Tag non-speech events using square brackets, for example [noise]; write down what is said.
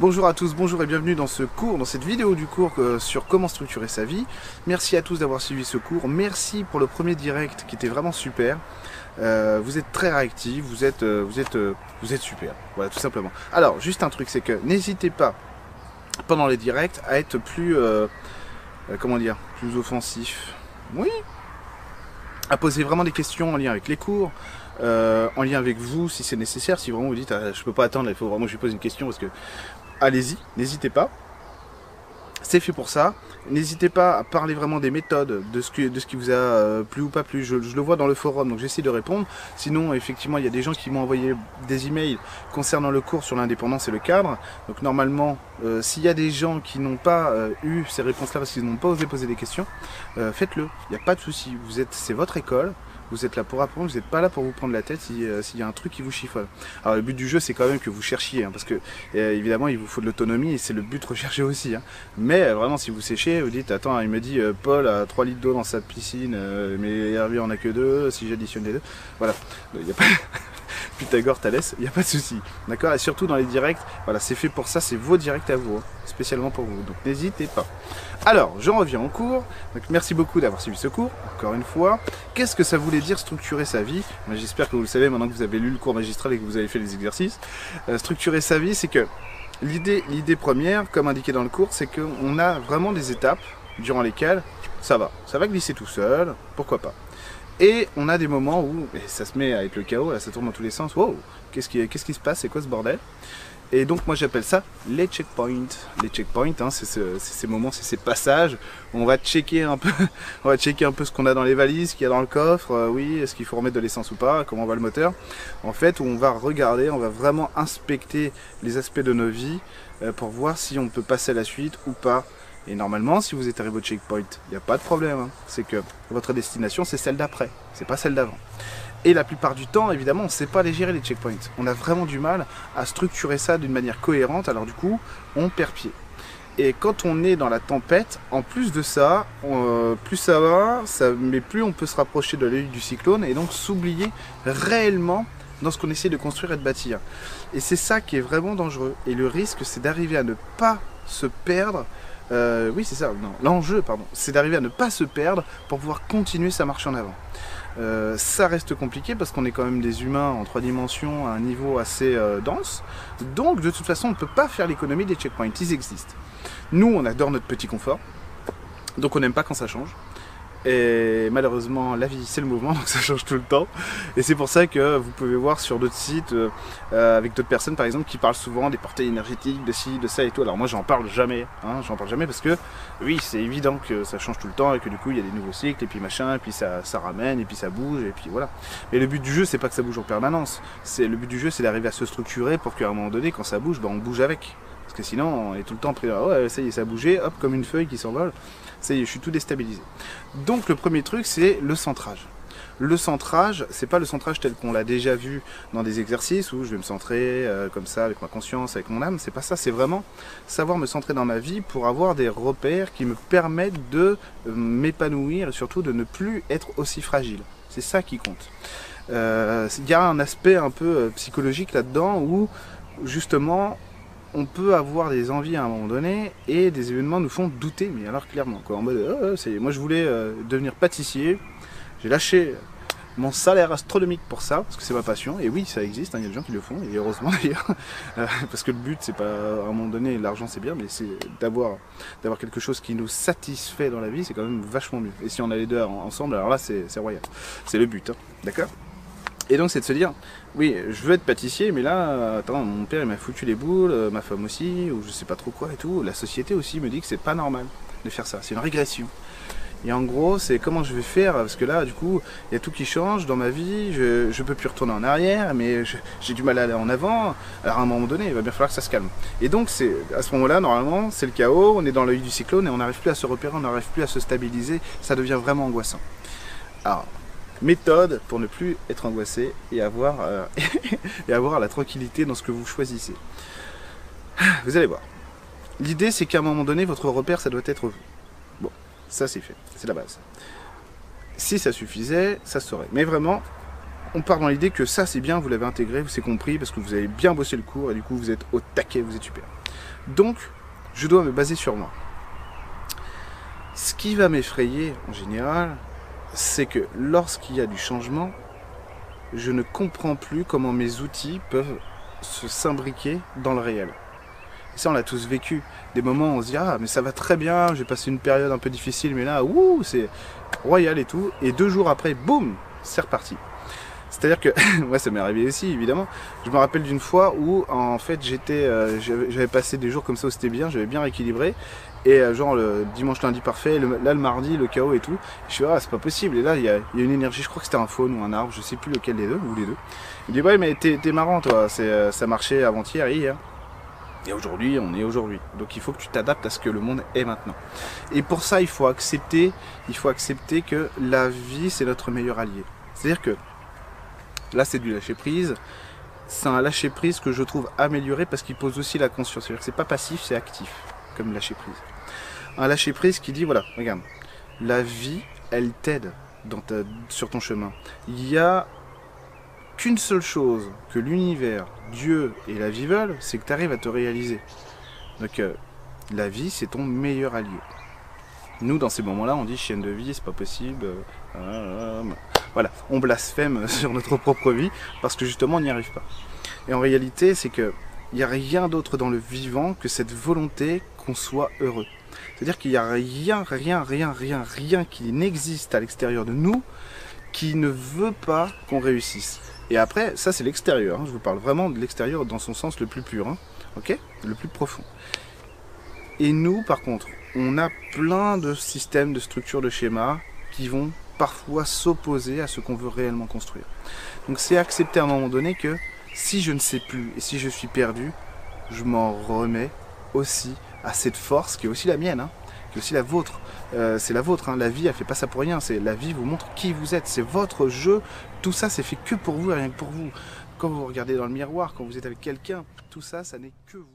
Bonjour à tous, bonjour et bienvenue dans ce cours, dans cette vidéo du cours euh, sur comment structurer sa vie. Merci à tous d'avoir suivi ce cours. Merci pour le premier direct qui était vraiment super. Euh, vous êtes très réactifs, vous êtes, euh, vous êtes super. Voilà, tout simplement. Alors, juste un truc, c'est que n'hésitez pas pendant les directs à être plus, comment dire, plus offensif. Oui. À poser vraiment des questions en lien avec les cours. en lien avec vous si c'est nécessaire, si vraiment vous dites ah, je peux pas attendre, il faut vraiment que je pose une question parce que allez-y, n'hésitez pas. C'est fait pour ça. N'hésitez pas à parler vraiment des méthodes, de ce, de ce qui vous a euh, plu ou pas plu. Je, le vois dans le forum, donc j'essaie de répondre. Sinon, effectivement, il y a des gens qui m'ont envoyé des emails concernant le cours sur l'indépendance et le cadre. Donc normalement, euh, s'il y a des gens qui n'ont pas euh, eu ces réponses-là parce qu'ils n'ont pas osé poser des questions, faites-le. Il n'y a pas de souci. Vous êtes, c'est votre école. Vous êtes là pour apprendre, vous n'êtes pas là pour vous prendre la tête euh, s'il y a un truc qui vous chiffonne. Alors le but du jeu c'est quand même que vous cherchiez, hein, parce que euh, évidemment il vous faut de l'autonomie et c'est le but recherché aussi. Hein. Mais euh, vraiment si vous séchez, vous dites attends il me dit Paul a 3 litres d'eau dans sa piscine, mais Hervé en a que 2, si j'additionne les deux. Voilà. Il n'y a pas... Pythagore, Thalès, il n'y a pas de souci. D'accord? Et surtout dans les directs, voilà, c'est fait pour ça, c'est vos directs à vous, hein, spécialement pour vous. Donc n'hésitez pas. Alors, je reviens en cours. Donc merci beaucoup d'avoir suivi ce cours, encore une fois. Qu'est-ce que ça voulait dire structurer sa vie? J'espère que vous le savez maintenant que vous avez lu le cours magistral et que vous avez fait les exercices. Euh, structurer sa vie, c'est que l'idée première, comme indiqué dans le cours, c'est qu'on a vraiment des étapes durant lesquelles ça va. Ça va glisser tout seul, pourquoi pas. Et on a des moments où ça se met à être le chaos, ça tourne dans tous les sens. Wow, qu'est-ce qui, qu'est-ce qui se passe? C'est quoi ce bordel? Et donc moi j'appelle ça les checkpoints. Les checkpoints, hein, c'est, ces moments, c'est ces passages où on va checker un peu, [laughs] on va checker un peu ce qu'on a dans les valises, ce qu'il y a dans le coffre. Euh, oui, est-ce qu'il faut remettre de l'essence ou pas Comment va le moteur En fait, où on va regarder, on va vraiment inspecter les aspects de nos vies euh, pour voir si on peut passer à la suite ou pas. Et normalement, si vous êtes arrivé au checkpoint, il n'y a pas de problème. Hein. C'est que votre destination, c'est celle d'après, c'est pas celle d'avant. Et la plupart du temps, évidemment, on ne sait pas les gérer les checkpoints. On a vraiment du mal à structurer ça d'une manière cohérente, alors du coup, on perd pied. Et quand on est dans la tempête, en plus de ça, euh, plus ça va, mais plus on peut se rapprocher de l'œil du cyclone et donc s'oublier réellement dans ce qu'on essaie de construire et de bâtir. Et c'est ça qui est vraiment dangereux. Et le risque, c'est d'arriver à ne pas se perdre euh, oui, c'est ça. L'enjeu, pardon, c'est d'arriver à ne pas se perdre pour pouvoir continuer sa marche en avant. Euh, ça reste compliqué parce qu'on est quand même des humains en trois dimensions à un niveau assez euh, dense. Donc, de toute façon, on ne peut pas faire l'économie des checkpoints. Ils existent. Nous, on adore notre petit confort. Donc, on n'aime pas quand ça change. Et malheureusement, la vie, c'est le mouvement, [laughs] donc ça change tout le temps. Et c'est pour ça que vous pouvez voir sur d'autres sites, euh, euh, avec d'autres personnes par exemple, qui parlent souvent des portées énergétiques, de ci, de ça et tout. Alors moi, j'en parle jamais. Hein, j'en parle jamais parce que, oui, c'est évident que ça change tout le temps et que du coup, il y a des nouveaux cycles et puis machin, et puis ça, ramène et puis ça bouge et puis voilà. Mais le but du jeu, c'est pas que ça bouge en permanence. C'est le but du jeu, c'est d'arriver à se structurer pour qu'à un moment donné, quand ça bouge, ben, on bouge avec. Parce que sinon, on est tout le temps pris. Ah ouais, ça y est, ça a bougé, hop, comme une feuille qui s'envole ça y est, je suis tout déstabilisé. Donc le premier truc, c'est le centrage. Le centrage, c'est pas le centrage tel qu'on l'a déjà vu dans des exercices où je vais me centrer euh, comme ça avec ma conscience, avec mon âme. C'est pas ça, c'est vraiment savoir me centrer dans ma vie pour avoir des repères qui me permettent de euh, m'épanouir et surtout de ne plus être aussi fragile. C'est ça qui compte. Euh, il y a un aspect un peu psychologique là-dedans où justement on peut avoir des envies à un moment donné et des événements nous font douter, mais alors clairement, quoi, en mode, oh, moi je voulais euh, devenir pâtissier, j'ai lâché mon salaire astronomique pour ça, parce que c'est ma passion, et oui, ça existe, hein, il y a des gens qui le font, et heureusement [laughs] d'ailleurs, euh, parce que le but, c'est pas, à un moment donné, l'argent c'est bien, mais c'est d'avoir, quelque chose qui nous satisfait dans la vie, c'est quand même vachement mieux. Et si on a les deux ensemble, alors là, c'est royal. C'est le but, hein, d'accord? Et donc c'est de se dire, oui, je veux être pâtissier, mais là, attends, mon père il m'a foutu les boules, euh, ma femme aussi, ou je sais pas trop quoi et tout. La société aussi me dit que c'est pas normal de faire ça, c'est une régression. Et en gros, c'est comment je vais faire, parce que là, du coup, il y a tout qui change dans ma vie, je, je peux plus retourner en arrière, mais j'ai du mal à aller en avant. Alors à un moment donné, il va bien falloir que ça se calme. Et donc, c'est à ce moment-là, normalement, c'est le chaos, on est dans l'œil du cyclone et on n'arrive plus à se repérer, on n'arrive plus à se stabiliser, ça devient vraiment angoissant. Alors, méthode pour ne plus être angoissé et avoir, euh, [laughs] et avoir la tranquillité dans ce que vous choisissez. Vous allez voir. L'idée, c'est qu'à un moment donné, votre repère, ça doit être vous. Bon, ça c'est fait, c'est la base. Si ça suffisait, ça serait. Mais vraiment, on part dans l'idée que ça c'est bien, vous l'avez intégré, vous c'est compris, parce que vous avez bien bossé le cours et du coup vous êtes au taquet, vous êtes super. Donc, je dois me baser sur moi. Ce qui va m'effrayer en général, c'est que lorsqu'il y a du changement, je ne comprends plus comment mes outils peuvent se s'imbriquer dans le réel. Et ça, on l'a tous vécu. Des moments où on se dit Ah, mais ça va très bien, j'ai passé une période un peu difficile, mais là, ouh, c'est royal et tout. Et deux jours après, boum, c'est reparti. C'est-à-dire que, [laughs] ouais, ça m'est arrivé aussi, évidemment. Je me rappelle d'une fois où, en fait, j'étais, euh, j'avais passé des jours comme ça où c'était bien, j'avais bien rééquilibré. Et euh, genre le dimanche, lundi parfait, là le mardi, le chaos et tout. Je suis ah, c'est pas possible. Et là, il y, a, une énergie, je crois que c'était un faune ou un arbre, je sais plus lequel des deux, ou les deux. Il dit, ouais, mais t'es marrant, toi, euh, ça marchait avant-hier, hier. Et aujourd'hui, on est aujourd'hui. Donc il faut que tu t'adaptes à ce que le monde est maintenant. Et pour ça, il faut accepter, il faut accepter que la vie, c'est notre meilleur allié. C'est-à-dire que Là, c'est du lâcher prise. C'est un lâcher prise que je trouve amélioré parce qu'il pose aussi la conscience. C'est-à-dire que c'est pas passif, c'est actif, comme lâcher prise. Un lâcher prise qui dit voilà, regarde, la vie, elle t'aide sur ton chemin. Il y a qu'une seule chose que l'univers, Dieu et la vie veulent, c'est que tu arrives à te réaliser. Donc euh, la vie, c'est ton meilleur allié. Nous, dans ces moments-là, on dit chienne de vie, c'est pas possible. Euh, voilà, on blasphème [laughs] sur notre propre vie parce que justement on n'y arrive pas. Et en réalité, c'est que il n'y a rien d'autre dans le vivant que cette volonté qu'on soit heureux. C'est-à-dire qu'il n'y a rien, rien, rien, rien, rien qui n'existe à l'extérieur de nous qui ne veut pas qu'on réussisse. Et après, ça c'est l'extérieur. Hein. Je vous parle vraiment de l'extérieur dans son sens le plus pur, hein. ok, le plus profond. Et nous, par contre, on a plein de systèmes, de structures, de schémas qui vont parfois s'opposer à ce qu'on veut réellement construire. Donc c'est accepter à un moment donné que si je ne sais plus et si je suis perdu, je m'en remets aussi à cette force qui est aussi la mienne, hein, qui est aussi la vôtre. Euh, c'est la vôtre, hein. la vie elle fait pas ça pour rien, la vie vous montre qui vous êtes, c'est votre jeu, tout ça c'est fait que pour vous et rien que pour vous. Quand vous regardez dans le miroir, quand vous êtes avec quelqu'un, tout ça ça n'est que vous.